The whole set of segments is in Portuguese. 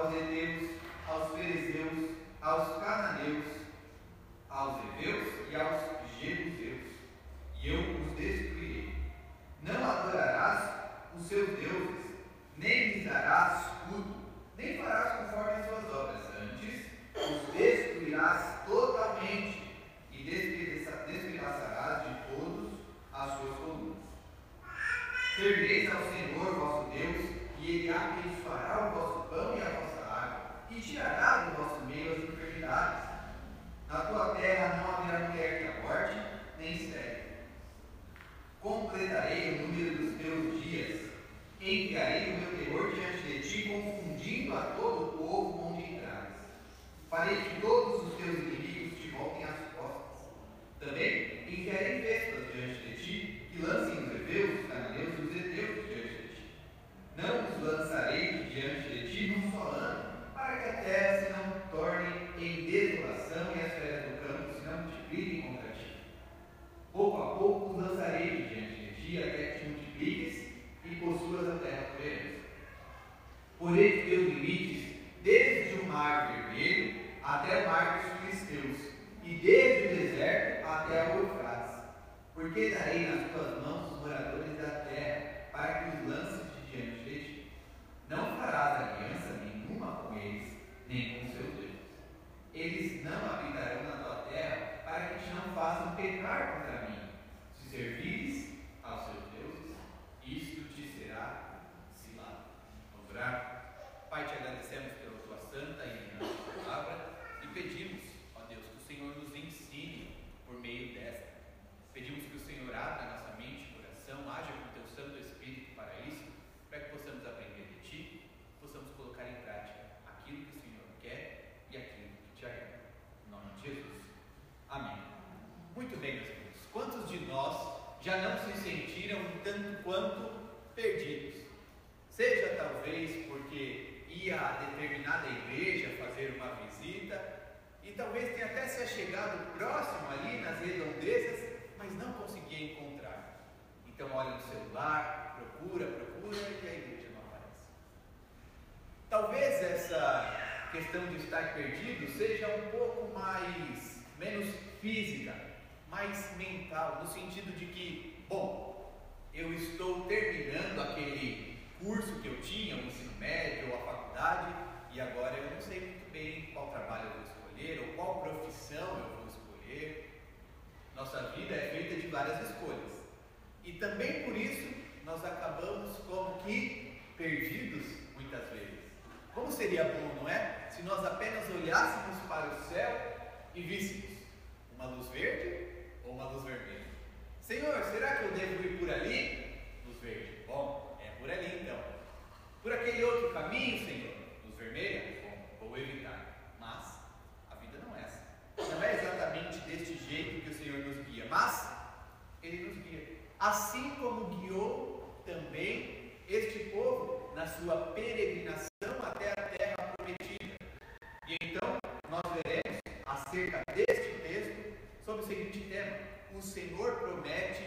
aos heteus, aos fariseus, aos cananeus, aos heveus e aos jebuseus. E eu por ele deu limites desde o mar vermelho até o mar dos filisteus, e desde o deserto até o Eufrates. Porque darei nas tuas mãos os moradores da terra, para que os lances procura, procura e a igreja não aparece. Talvez essa questão de estar perdido seja um pouco mais, menos física, mais mental, no sentido de que, bom, eu estou terminando aquele curso que eu tinha, o ensino médio ou a faculdade, e agora eu não sei muito bem qual trabalho eu vou escolher ou qual profissão eu vou escolher. Nossa vida é feita de várias escolhas. E também por isso nós acabamos como que perdidos muitas vezes. Como seria bom, não é? Se nós apenas olhássemos para o céu e víssemos uma luz verde ou uma luz vermelha. Senhor, será que eu devo ir por ali? Luz verde. Bom, é por ali então. Por aquele outro caminho, Senhor? Luz vermelha? Bom, vou evitar. Mas a vida não é essa. Não é exatamente deste jeito que o Senhor nos guia, mas Ele nos guia. Assim como guiou também este povo na sua peregrinação até a terra prometida. E então nós veremos acerca deste texto sobre o seguinte tema: o Senhor promete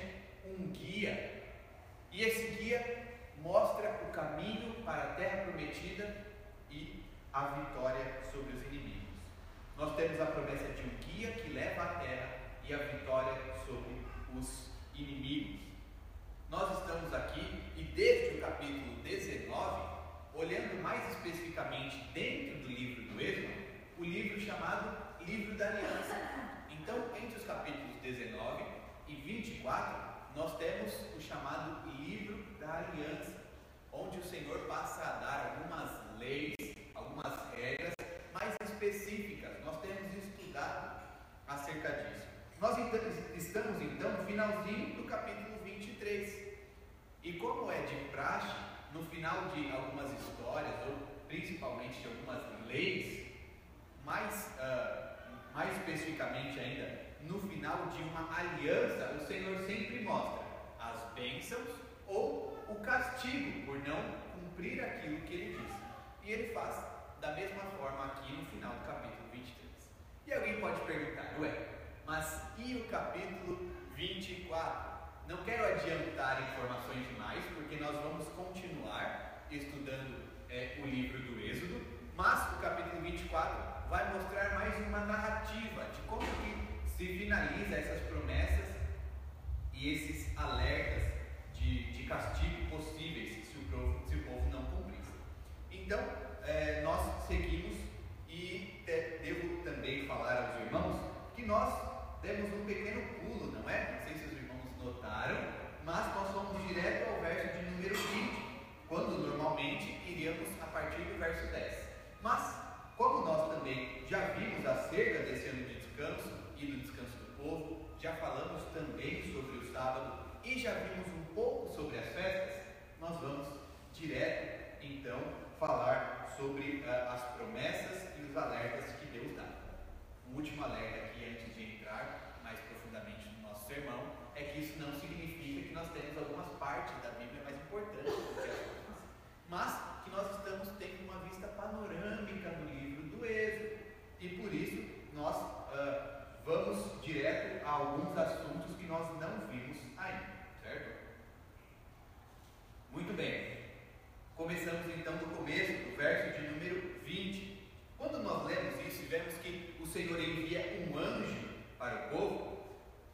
e o capítulo 24? Não quero adiantar informações demais, porque nós vamos continuar estudando é, o livro do Êxodo, mas o capítulo 24 vai mostrar mais uma narrativa de como que se finaliza essas promessas e esses alertas de, de castigo possíveis se o, povo, se o povo não cumprisse. Então, é, nós seguimos e de, devo também falar aos irmãos que nós demos um pequeno pulo, não é? Não sei se os irmãos notaram, mas nós fomos direto ao verso de número 20, quando normalmente iríamos a partir do verso 10. Mas, como nós também já vimos acerca desse ano de descanso e do descanso do povo, já falamos também sobre o sábado e já vimos um pouco sobre as festas, nós vamos direto então falar sobre uh, as promessas e os alertas que Deus dá. O último alerta aqui, antes entrar mais profundamente no nosso sermão, é que isso não significa que nós temos algumas partes da Bíblia mais importantes do que as outras, mas que nós estamos tendo uma vista panorâmica do livro do Êxodo. E por isso nós uh, vamos direto a alguns assuntos que nós não vimos ainda, certo? Muito bem. Começamos então do começo, do verso de número 20. Quando nós lemos isso e vemos que o Senhor envia um anjo para o povo,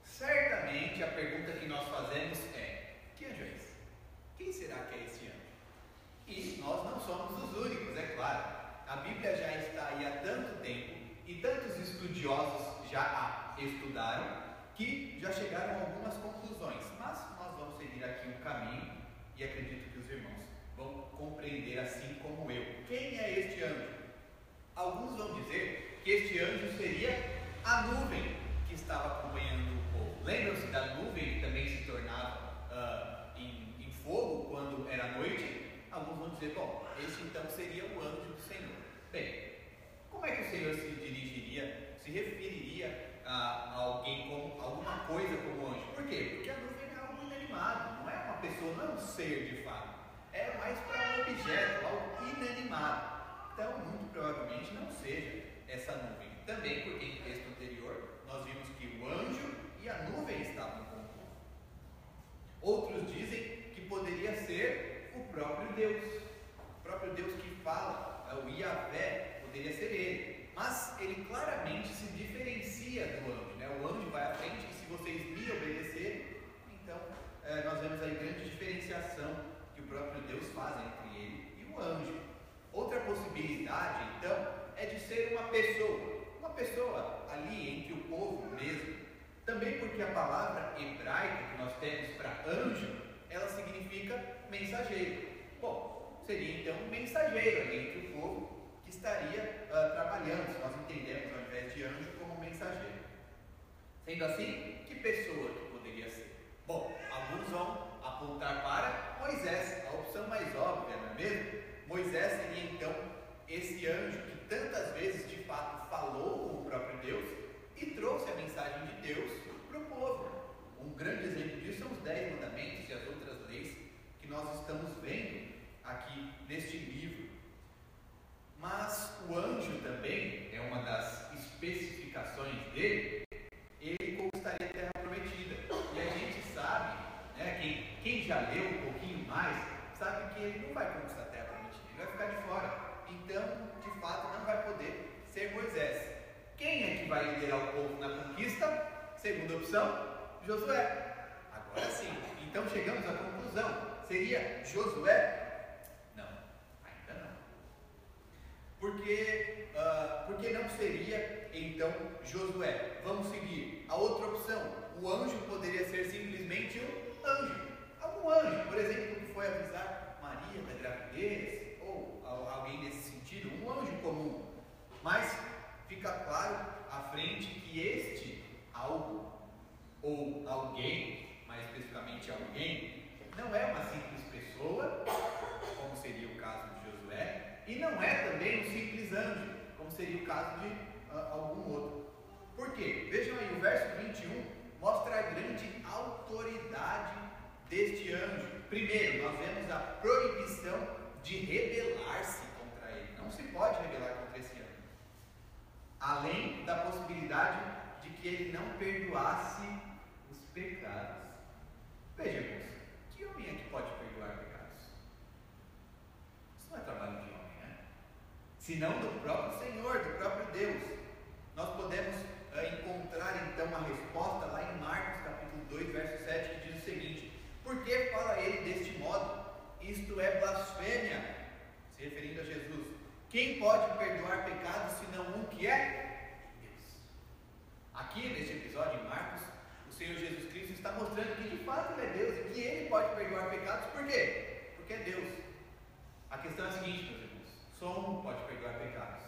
certamente a pergunta que nós fazemos é: que anjo é esse? Quem será que é esse anjo? E nós não somos os únicos, é claro. A Bíblia já está aí há tanto tempo e tantos estudiosos já a estudaram que já chegaram a algumas conclusões. Mas nós vamos seguir aqui um caminho e acredito que os irmãos vão compreender assim como eu. Quem é este anjo? Alguns vão dizer que este anjo seria a nuvem que estava acompanhando o povo. Lembram-se da nuvem que também se tornava uh, em, em fogo quando era noite? Alguns vão dizer, bom, este então seria o anjo do Senhor. Bem, como é que o Senhor se dirigiria, se referiria a, a alguém como alguma coisa como anjo? Por quê? Porque a nuvem é algo inanimado, não é uma pessoa, não é um ser de fato é mais para um objeto, algo inanimado. Então, muito provavelmente não seja essa nuvem. Também porque no texto anterior nós vimos que o anjo e a nuvem estavam com. Outros dizem que poderia ser o próprio Deus. O próprio Deus que fala, é o Iavé, poderia ser ele. Mas ele claramente se diferencia do anjo. Né? O anjo vai à frente e se vocês me obedecerem, então é, nós vemos aí grande diferenciação que o próprio Deus faz entre ele e o anjo. Outra possibilidade, então, é de ser uma pessoa, uma pessoa ali entre o povo mesmo. Também porque a palavra hebraica que nós temos para anjo, ela significa mensageiro. Bom, seria então um mensageiro ali entre o povo que estaria uh, trabalhando, se nós entendemos ao invés de anjo como mensageiro. Sendo assim, que pessoa que poderia ser? Bom, alguns vão apontar para Moisés, a opção mais óbvia, não é mesmo? Moisés seria então esse anjo que tantas vezes de fato falou com o próprio Deus e trouxe a mensagem de Deus para o povo. Um grande exemplo disso são os Dez Mandamentos e as outras leis que nós estamos vendo aqui neste livro. Mas o anjo também é uma das especificações dele, ele conquistaria a terra prometida. E a gente sabe, né, quem, quem já leu um pouquinho mais, sabe que ele não vai conquistar a terra prometida, ele vai ficar de fora. Então, de fato, não vai poder ser Moisés. Quem é que vai liderar o povo na conquista? Segunda opção, Josué. Agora sim. Então chegamos à conclusão. Seria Josué? Não, ainda não. Porque, uh, porque não seria então Josué? Vamos seguir. A outra opção, o anjo poderia ser simplesmente um anjo. Algum anjo, por exemplo, que foi avisar Maria da gravidez, ou alguém nesse sentido, um anjo comum. Mas fica claro à frente que este algo, ou alguém, mais especificamente alguém, não é uma simples pessoa, como seria o caso de Josué, e não é também um simples anjo, como seria o caso de uh, algum outro. Por quê? Vejam aí, o verso 21 mostra a grande autoridade deste anjo. Primeiro, nós vemos a proibição de rebelar-se contra ele. Não se pode rebelar contra esse anjo. Além da possibilidade de que ele não perdoasse os pecados. Vejamos, que homem é que pode perdoar pecados? Isso não é trabalho de homem, né? Senão do próprio Senhor, do próprio Deus. Nós podemos uh, encontrar então uma resposta lá em Marcos capítulo 2, verso 7, que diz o seguinte: Por que fala ele deste modo? Isto é blasfêmia, se referindo a Jesus. Quem pode perdoar pecados senão um que é Deus? Aqui neste episódio em Marcos, o Senhor Jesus Cristo está mostrando que de fato ele é Deus e que ele pode perdoar pecados, por quê? Porque é Deus. A questão é a seguinte, meus irmãos: só um pode perdoar pecados.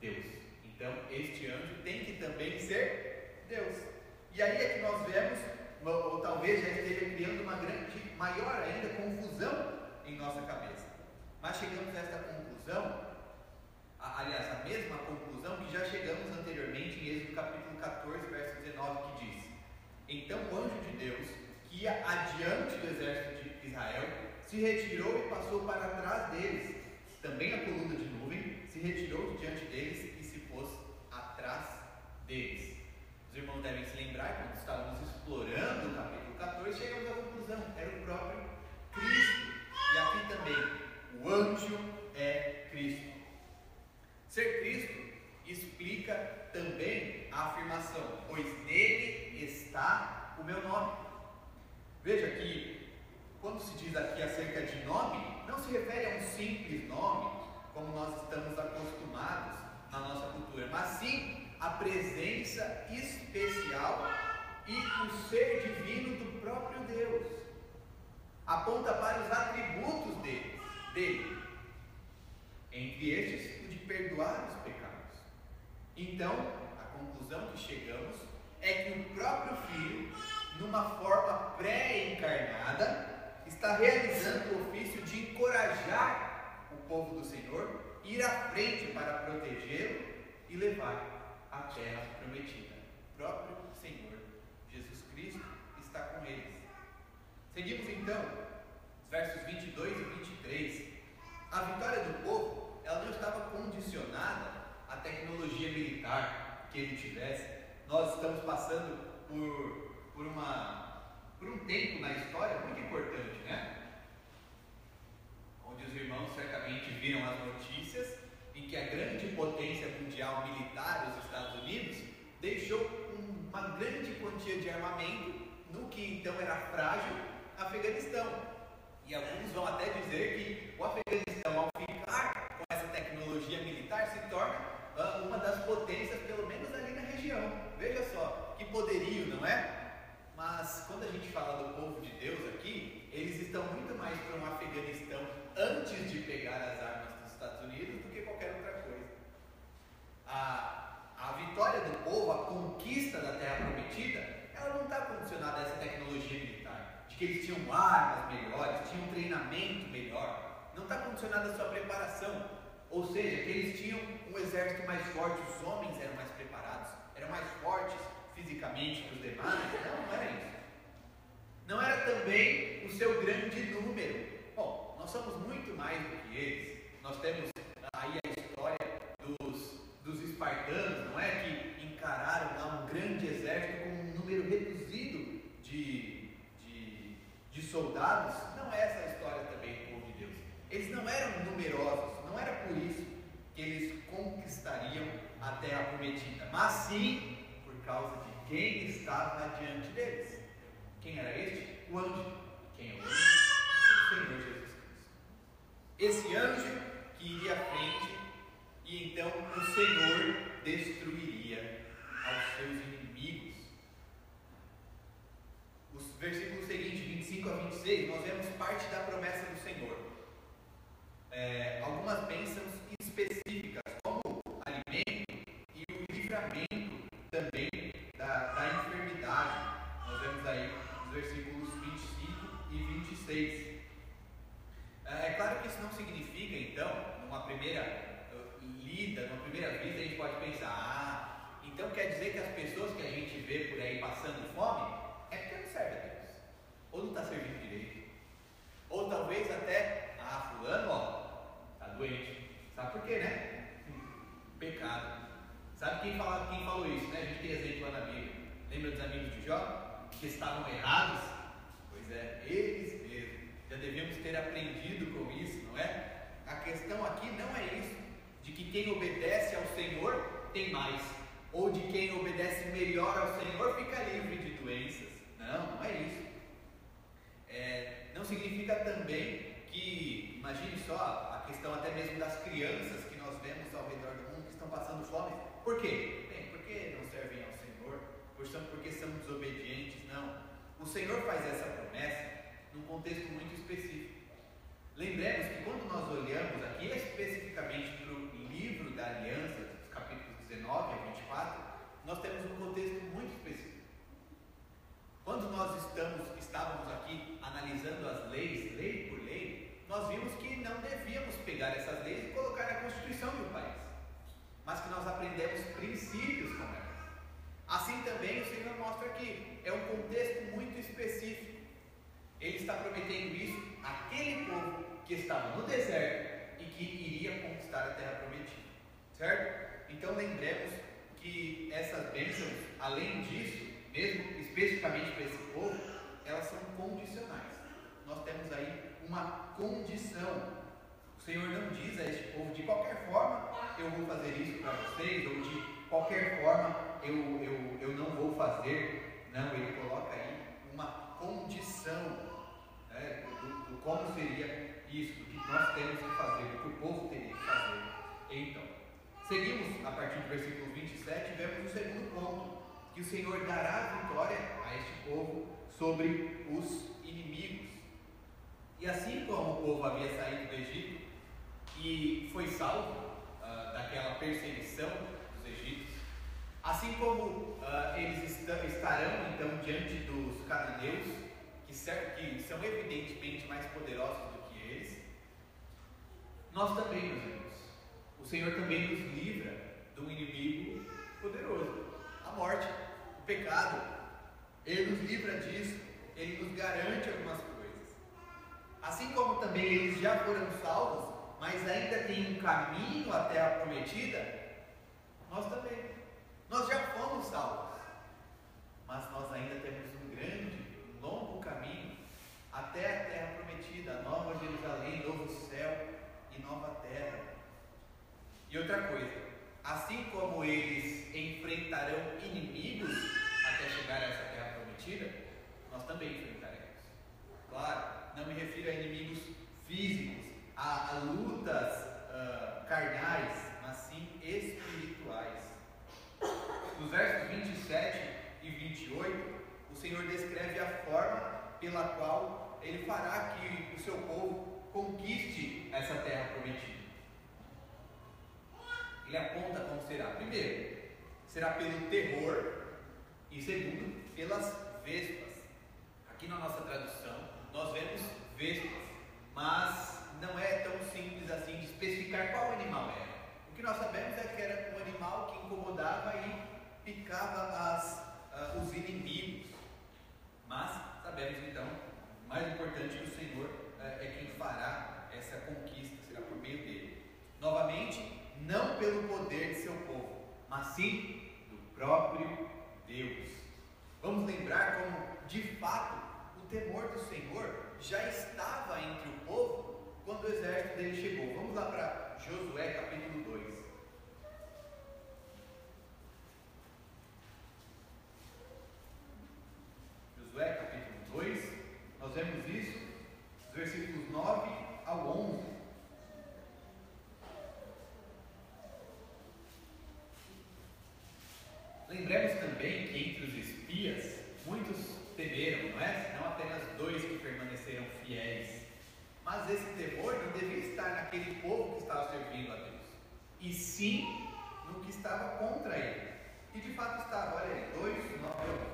Deus. Então, este anjo tem que também ser Deus. E aí é que nós vemos, ou, ou talvez já esteja criando uma grande, maior ainda, confusão em nossa cabeça. Mas chegamos a esta conclusão, a, aliás, a mesma conclusão que já chegamos anteriormente em Êxodo capítulo 14, verso 19, que diz: Então o anjo de Deus, que ia adiante do exército de Israel, se retirou e passou para trás deles. Também a coluna de nuvem se retirou de diante deles e se pôs atrás deles. Os irmãos devem se lembrar, quando estávamos explorando o capítulo 14, chegamos à conclusão: era o próprio Cristo. E aqui também, o anjo é Cristo. Ser Cristo explica também a afirmação, pois nele está o meu nome. Veja que, quando se diz aqui acerca de nome, não se refere a um simples nome, como nós estamos acostumados na nossa cultura, mas sim a presença especial e o ser divino do próprio Deus. Aponta para os atributos dele, dele. Entre estes, o de perdoar os pecados. Então, a conclusão que chegamos é que o próprio Filho, numa forma pré-encarnada, está realizando o ofício de encorajar o povo do Senhor, ir à frente para protegê-lo e levar à terra prometida. O próprio Senhor Jesus Cristo está com eles. Seguimos então os versos 22 e 23. A vitória do povo, ela não estava condicionada à tecnologia militar que ele tivesse. Nós estamos passando por, por, uma, por um tempo na história muito importante, né? Onde os irmãos certamente viram as notícias em que a grande potência mundial militar, os Estados Unidos, deixou uma grande quantia de armamento no que então era frágil Afeganistão. E alguns vão até dizer que o Afeganistão, ao ficar com essa tecnologia militar, se torna uh, uma das potências, pelo menos ali na região. Veja só, que poderio, não é? Mas quando a gente fala do povo de Deus aqui, eles estão muito mais para um Afeganistão antes de pegar as armas dos Estados Unidos do que qualquer outra coisa. A, a vitória do povo, a conquista da terra prometida, ela não está condicionada a essa tecnologia militar, que eles tinham armas melhores, tinham treinamento melhor. Não está condicionada a sua preparação, ou seja, que eles tinham um exército mais forte, os homens eram mais preparados, eram mais fortes fisicamente que os demais. Não, não era isso. Não era também o seu grande número. Bom, nós somos muito mais do que eles. Nós temos aí a história dos, dos espartanos, não é? Que encararam lá um grande exército com um número reduzido de, de, de soldados. Não é essa a história também do povo de Deus. Eles não eram numerosos, não era por isso que eles conquistariam a terra prometida, mas sim por causa de quem estava diante deles. Quem era este? O anjo. Quem é o anjo? O Senhor Jesus Cristo. Esse anjo que iria à frente e então o Senhor destruiria aos seus inimigos. Os versículos seguintes, 25 a 26, nós vemos parte da promessa do Senhor. É, algumas bênçãos específicas, como o alimento e o livramento também da, da enfermidade. Nós vemos aí os versículos 25 e 26. É, é claro que isso não significa, então, numa primeira uh, lida, numa primeira vista, a gente pode pensar, ah, Então quer dizer que as pessoas que a gente vê por aí passando fome é porque não serve a Deus. Ou não está servindo direito. Ou talvez até, ah, fulano, ó, está doente. Sabe por quê, né? Pecado. Sabe quem, fala, quem falou isso, né? A gente tem exemplo lá na Bíblia. Lembra dos amigos de Jó? Que estavam errados? Pois é, eles mesmos. Já devíamos ter aprendido com isso, não é? A questão aqui não é isso, de que quem obedece ao Senhor tem mais, ou de quem obedece melhor ao Senhor fica livre de doenças. Não, não é isso. É, não significa também que, imagine só, a questão até mesmo das crianças que nós vemos ao redor do mundo que estão passando fome. Por quê? Bem, porque não servem ao Senhor, porque são desobedientes. Não. O Senhor faz essa promessa num contexto muito específico. Lembremos que quando nós olhamos aqui especificamente para o livro da aliança, 19 a 24, nós temos um contexto muito específico. Quando nós estamos, estávamos aqui analisando as leis, lei por lei, nós vimos que não devíamos pegar essas leis e colocar na Constituição do país, mas que nós aprendemos princípios com elas. Assim também o Senhor mostra que é um contexto muito específico. Ele está prometendo isso àquele povo que estava no deserto e que iria conquistar a terra prometida. Certo? Então lembremos que essas bênçãos, além disso, mesmo especificamente para esse povo, elas são condicionais. Nós temos aí uma condição. O Senhor não diz a este povo, de qualquer forma eu vou fazer isso para vocês, ou de qualquer forma eu, eu, eu não vou fazer. Não, ele coloca aí uma condição né, do, do como seria isso, do que nós temos que fazer, do que o povo teria que fazer. Então, seguimos a partir do versículo 27 e vemos o segundo ponto que o Senhor dará vitória a este povo sobre os inimigos. E assim como o povo havia saído do Egito e foi salvo uh, daquela perseguição dos egípcios, assim como uh, eles est estarão então diante dos cananeus, que, que são evidentemente mais poderosos do que eles, nós também, meus Senhor também nos livra do inimigo poderoso a morte, o pecado. Ele nos livra disso, ele nos garante algumas coisas. Assim como também eles já foram salvos, mas ainda tem um caminho até a prometida, nós também. Nós já fomos salvos, mas nós ainda temos um grande, um longo caminho até a terra prometida, a nova Jerusalém, novo céu e nova terra. E outra coisa, assim como eles enfrentarão inimigos até chegar a essa terra prometida, nós também enfrentaremos. Claro, não me refiro a inimigos físicos, a, a lutas uh, carnais, mas sim espirituais. Nos versos 27 e 28, o Senhor descreve a forma pela qual ele fará que o seu povo conquiste essa terra prometida ele aponta como será. Primeiro, será pelo terror, e segundo, pelas vespas. Aqui na nossa tradução, nós vemos vespas, mas não é tão simples assim de especificar qual animal era. O que nós sabemos é que era um animal que incomodava e picava as, uh, os inimigos. Mas sabemos então, mais importante que o Senhor uh, é quem fará essa conquista, será por meio dele. Novamente, não pelo poder de seu povo, mas sim do próprio Deus. Vamos lembrar como, de fato, o temor do Senhor já estava entre o povo quando o exército dele chegou. Vamos lá para Josué capítulo 2. Josué capítulo 2, nós vemos isso, os versículos 9 ao 11. fiéis. Mas esse temor não devia estar naquele povo que estava servindo a Deus, e sim no que estava contra ele. E de fato estava, olha aí, 2, 9 e 8.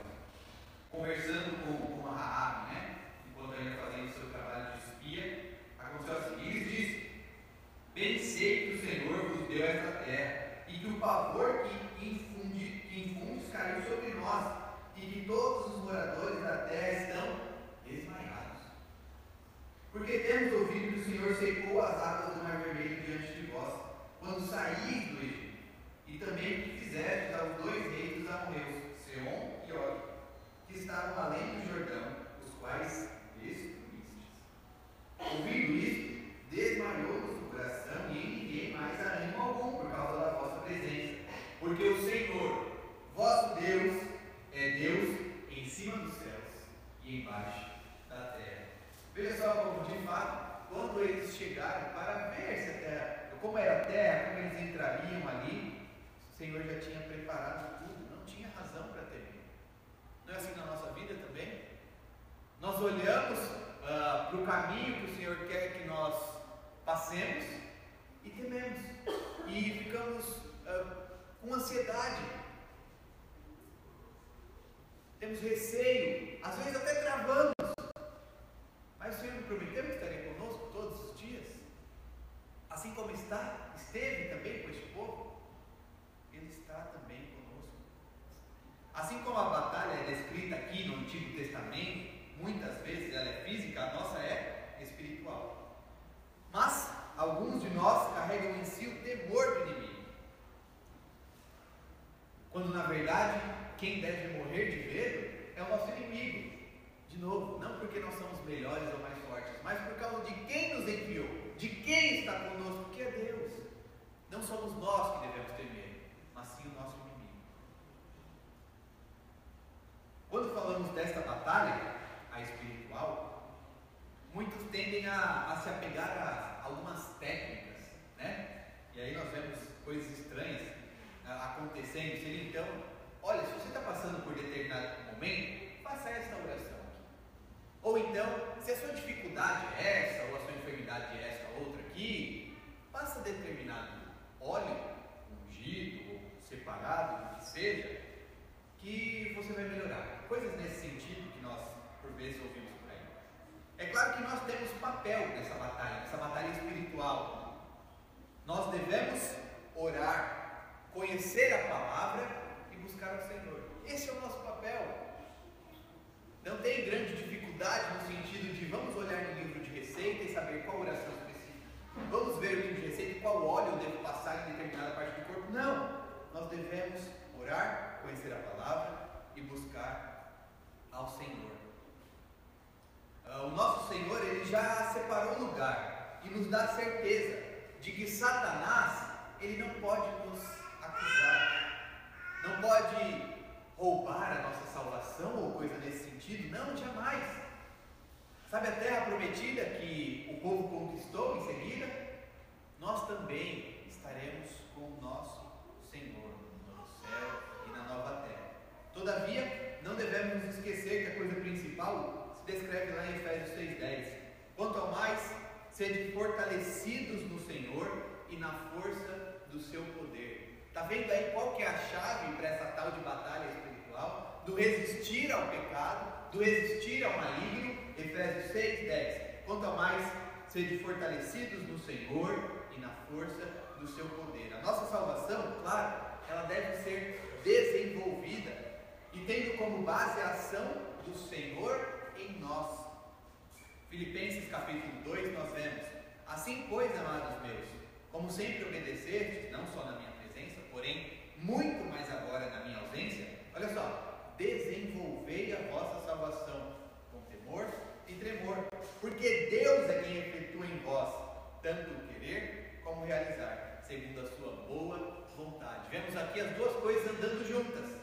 Temos receio, às vezes até travamos, mas o Senhor me prometeu que estaria conosco todos os dias, assim como está, esteve também com este povo, Ele está também conosco. Assim como a batalha é descrita aqui no Antigo Testamento, muitas vezes ela é física, a nossa é espiritual. Mas alguns de nós carregam em si o temor do inimigo. Quando na verdade quem deve morrer de medo é o nosso inimigo. De novo, não porque nós somos melhores ou mais fortes, mas por causa de quem nos enviou, de quem está conosco, que é Deus. Não somos nós que devemos temer, mas sim o nosso inimigo. Quando falamos desta batalha, a espiritual, muitos tendem a, a se apegar a algumas técnicas, né? E aí nós vemos coisas estranhas uh, acontecendo. Seria então Olha, se você está passando por determinado momento, faça esta oração aqui. Ou então, se a sua dificuldade é essa, ou a sua enfermidade é essa, outra aqui, faça determinado óleo, ungido, ou separado, o que seja, que você vai melhorar. Coisas nesse sentido que nós, por vezes, ouvimos por aí. É claro que nós temos papel nessa batalha, nessa batalha espiritual. Nós devemos orar, conhecer a palavra buscar o Senhor. Esse é o nosso papel. Não tem grande dificuldade no sentido de vamos olhar no livro de receita e saber qual oração específica. Vamos ver o livro de receita e qual óleo eu devo passar em determinada parte do corpo. Não! Nós devemos orar, conhecer a palavra e buscar ao Senhor. Uh, o nosso Senhor, ele já separou o lugar e nos dá certeza de que Satanás, ele não pode nos acusar não pode roubar a nossa salvação ou coisa nesse sentido. Não, jamais. Sabe a terra prometida que o povo conquistou em seguida? Nós também estaremos com o nosso céu e na nova terra. Todavia, não devemos esquecer que a coisa principal se descreve lá em Efésios 6,10. Quanto ao mais, sede fortalecidos no Senhor e na força do seu poder. Está vendo aí qual que é a chave para essa tal de batalha espiritual? Do resistir ao pecado, do resistir ao maligno, Efésios 6, 10. Quanto a mais, sede fortalecidos no Senhor e na força do seu poder. A nossa salvação, claro, ela deve ser desenvolvida e tendo como base a ação do Senhor em nós. Filipenses capítulo 2, nós vemos: Assim, pois, amados meus, como sempre obedecestes, não só na minha porém, muito mais agora na minha ausência, olha só, desenvolvei a vossa salvação com temor e tremor, porque Deus é quem efetua em vós tanto o querer como realizar, segundo a sua boa vontade. Vemos aqui as duas coisas andando juntas: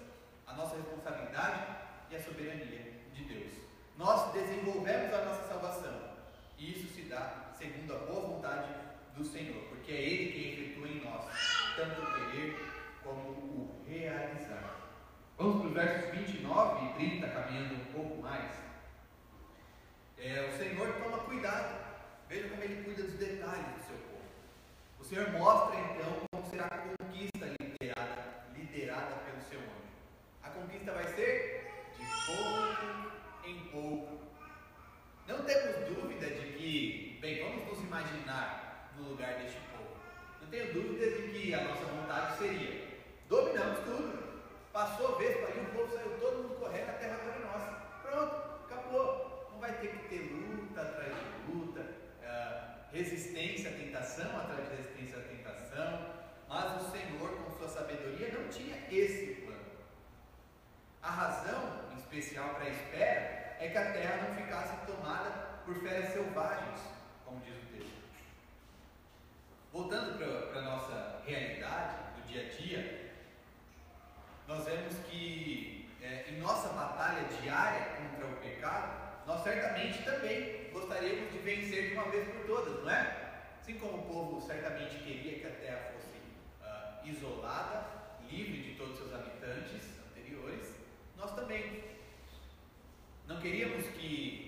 a nossa responsabilidade e a soberania de Deus. Nós desenvolvemos a nossa salvação, e isso se dá segundo a boa vontade do Senhor, porque é Ele quem efetua em nós tanto o querer como o realizar. Vamos para os versos 29 e 30, caminhando um pouco mais. É, o Senhor toma cuidado, veja como ele cuida dos detalhes do seu povo. O Senhor mostra então como será conquista liderada, liderada pelo seu anjo. A conquista vai ser de pouco em pouco. Não temos dúvida de que, bem, vamos nos imaginar no lugar deste povo. Não tenho dúvida de que a nossa vontade seria Dominamos tudo. Passou a vez para ali, o povo saiu todo mundo correndo, a terra agora é nossa. Pronto, acabou. Não vai ter que ter luta atrás de luta, uh, resistência à tentação atrás de resistência à tentação. Mas o Senhor, com sua sabedoria, não tinha esse plano. A razão, em especial para a espera, é que a terra não ficasse tomada por feras selvagens, como diz o texto. Voltando para a nossa realidade do dia a dia, nós vemos que é, em nossa batalha diária contra o pecado, nós certamente também gostaríamos de vencer de uma vez por todas, não é? Assim como o povo certamente queria que a terra isolada, livre de todos seus habitantes anteriores, nós também. Não queríamos que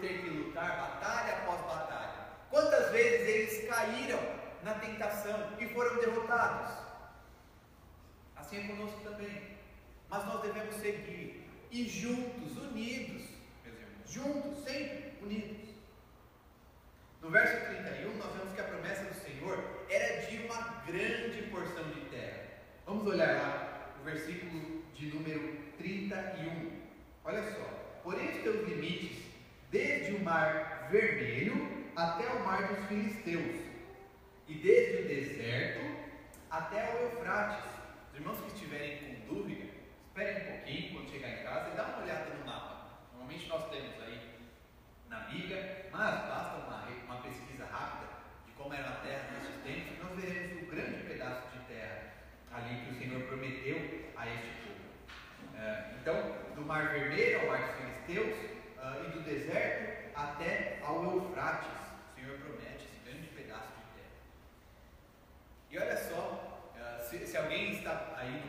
ter que lutar batalha após batalha? Quantas vezes eles caíram na tentação e foram derrotados? Assim é conosco também. Mas nós devemos seguir e juntos, unidos, juntos, sempre unidos. No verso 31, nós vemos que a promessa do Senhor era de uma grande porção de terra. Vamos olhar lá o versículo de número 31. Olha só: Porém, os teus limites, desde o mar vermelho até o mar dos filisteus, e desde o deserto até o Eufrates. Os irmãos que estiverem com dúvida, esperem um pouquinho quando chegar em casa e dá uma olhada no mapa. Normalmente nós temos aí na Bíblia, mas basta uma uma pesquisa rápida de como era a terra nesses tempos, nós veremos o grande pedaço de terra ali que o Senhor prometeu a este povo. Uh, então, do Mar Vermelho ao Mar dos Filisteus uh, e do deserto até ao Eufrates, o Senhor promete esse grande pedaço de terra. E olha só, uh, se, se alguém está aí,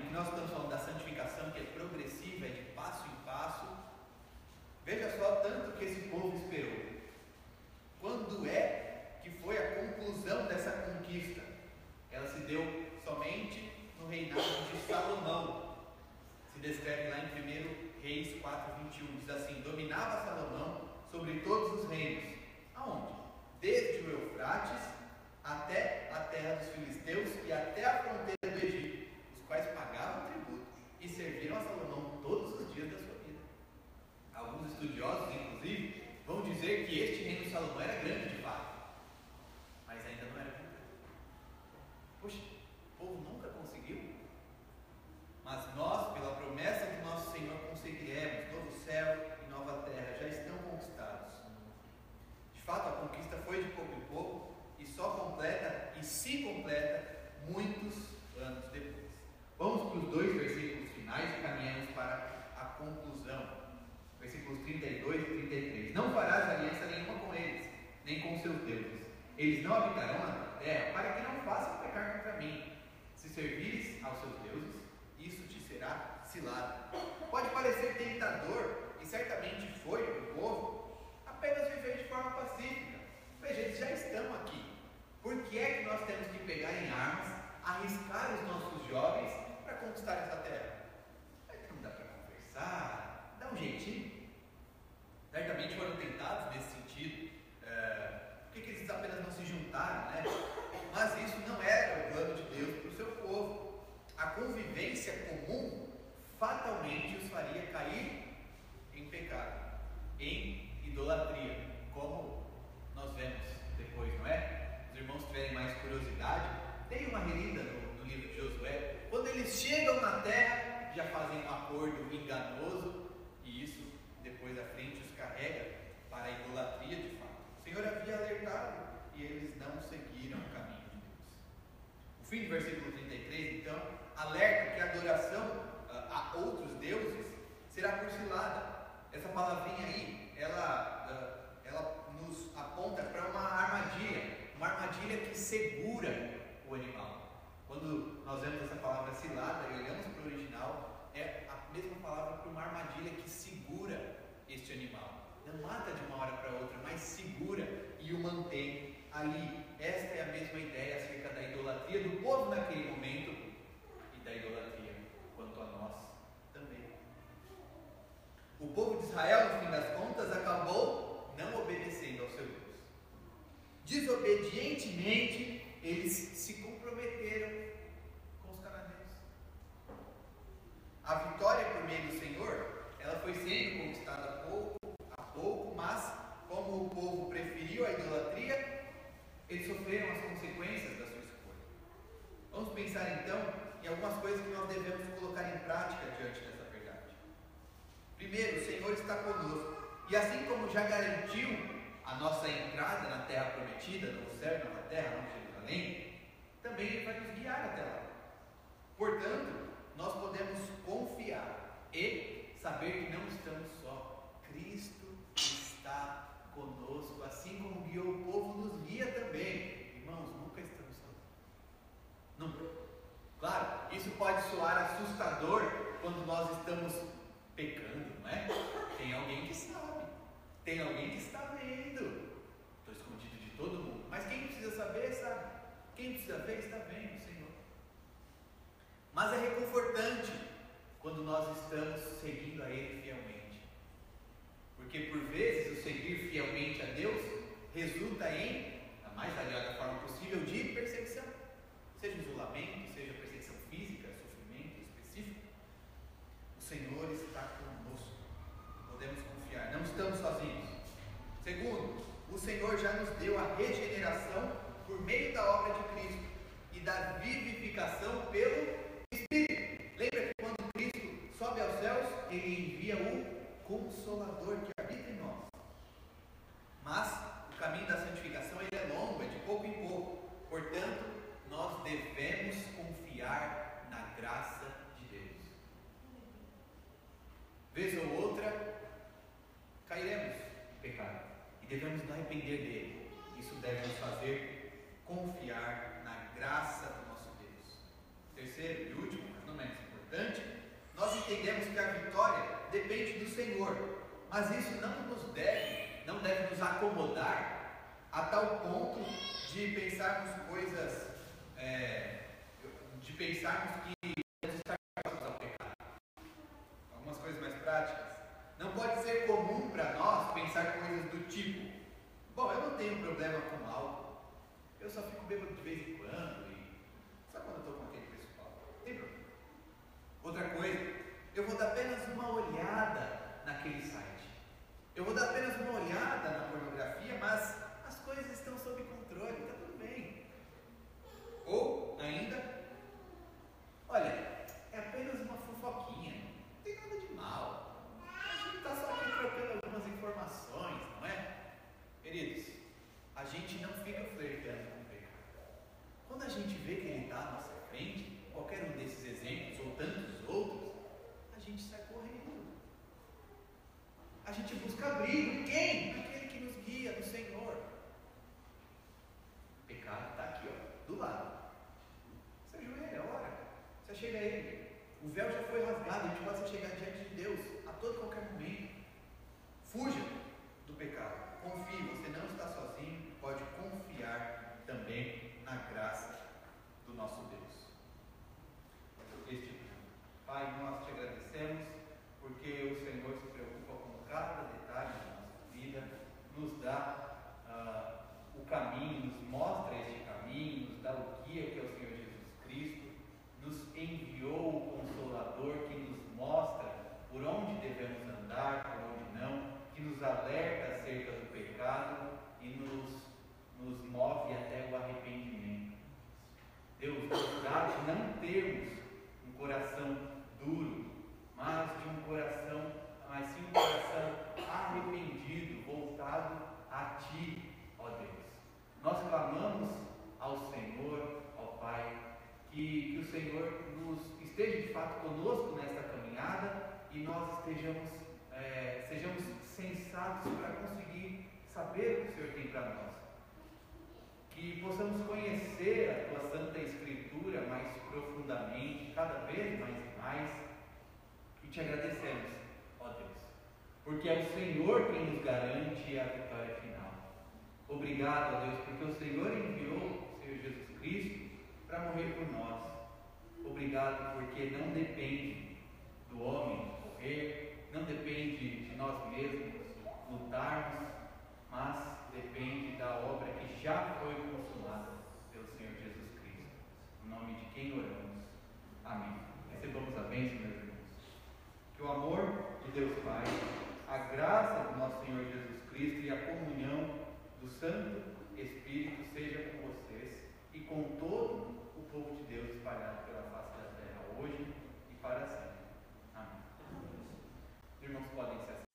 armadilha que segura o animal. Quando nós vemos essa palavra cilada e olhamos para o original, é a mesma palavra para uma armadilha que segura este animal. Não mata de uma hora para outra, mas segura e o mantém ali. Esta é a mesma ideia acerca da idolatria do povo naquele momento e da idolatria quanto a nós também. O povo de Israel, no fim das contas, acabou não obedecendo ao seu Deus. Desobedientemente, eles se comprometeram com os cananeus. A vitória por meio do Senhor, ela foi sendo conquistada pouco a pouco, mas como o povo preferiu a idolatria, eles sofreram as consequências da sua escolha. Vamos pensar então em algumas coisas que nós devemos colocar em prática diante dessa verdade. Primeiro, o Senhor está conosco, e assim como já garantiu a nossa entrada na terra prometida, no céu na terra, no Jerusalém, também Ele vai nos guiar até lá. Portanto, nós podemos confiar e saber que não estamos só. Cristo está conosco, assim como guiou o povo, nos guia também. Irmãos, nunca estamos só. Nunca. Claro, isso pode soar assustador quando nós estamos pecando, não é? Tem alguém que sabe. Tem alguém que está vendo. Estou escondido de todo mundo. Mas quem precisa saber, sabe. Quem precisa ver, está vendo, Senhor. Mas é reconfortante quando nós estamos seguindo a Ele fielmente. Porque por vezes o seguir fielmente a Deus resulta em, da mais variada forma possível, de perseguição. Seja isolamento, seja perseguição física, sofrimento específico. O Senhor está conosco. Podemos confiar. Não estamos sozinhos. Segundo, o Senhor já nos deu a regeneração por meio da obra de Cristo e da vivificação pelo Espírito. Lembra que quando Cristo sobe aos céus, ele envia o Consolador que habita em nós. Mas o caminho da santificação ele é longo, é de pouco em pouco. Portanto, nós devemos confiar na graça de Deus. Vez ou outra, cairemos em pecado e devemos nos arrepender dele. Isso deve nos fazer confiar na graça do nosso Deus. Terceiro e último, mas não menos importante, nós entendemos que a vitória depende do Senhor, mas isso não nos deve, não deve nos acomodar a tal ponto de pensarmos coisas, é, de pensarmos que devemos estar ao pecado. Algumas coisas mais práticas. Não pode ser comum para nós pensar coisas do tipo: bom, eu não tenho problema com álcool, eu só fico bêbado de vez em quando, e só quando eu estou com aquele pessoal. Não tem problema. Outra coisa, eu vou dar apenas uma olhada naquele site. Eu vou dar apenas uma olhada na pornografia, mas as coisas estão sob controle, está tudo bem. Ou ainda, olha, é apenas uma fofoquinha, não tem nada de mal. A gente está só aqui trocando algumas informações, não é? Queridos, a gente não fica flertando com o pecado. Quando a gente vê que ele está à nossa frente, qualquer um desses exemplos ou tantos outros, a gente sai correndo. A gente busca abrigo. Quem? Aquele que nos guia, no Senhor. Pecado véu já foi rasgado, a gente pode chegar diante de Deus a todo e qualquer momento. Fuja do pecado. Confie, você não está sozinho, pode confiar também na graça do nosso Deus. Este Pai, nós te agradecemos porque o Senhor se preocupa com cada detalhe da nossa vida, nos dá uh, o caminho, nos mostra este caminho, nos dá o guia que é o Senhor Jesus Cristo, nos enviou o Consolador que nos mostra por onde devemos andar, por onde não, que nos alerta acerca do pecado e nos, nos move até o arrependimento. Deus nos dá de não termos um coração duro, mas de um coração, mas sim um coração arrependido, voltado a Ti, ó Deus. Nós clamamos ao Senhor, ao Pai, que, que o Senhor nos esteja de fato conosco nesta caminhada e nós estejamos, é, sejamos sensatos para conseguir saber o que o Senhor tem para nós. Que possamos conhecer a tua Santa Escritura mais profundamente, cada vez mais e mais, e te agradecemos, ó Deus, porque é o Senhor quem nos garante a vitória final. Obrigado, ó Deus, porque o Senhor enviou o Senhor Jesus Cristo para morrer por nós. Obrigado, porque não depende do homem morrer, não depende de nós mesmos lutarmos, mas depende da obra que já foi consumada pelo Senhor Jesus Cristo. Em nome de quem oramos. Amém. Recebamos a bênção, meus irmãos. Que o amor de Deus Pai, a graça do nosso Senhor Jesus Cristo e a comunhão do Santo Espírito seja com vocês e com todo o povo de Deus espalhado pela face da terra hoje e para sempre. Amém. Os irmãos podem se.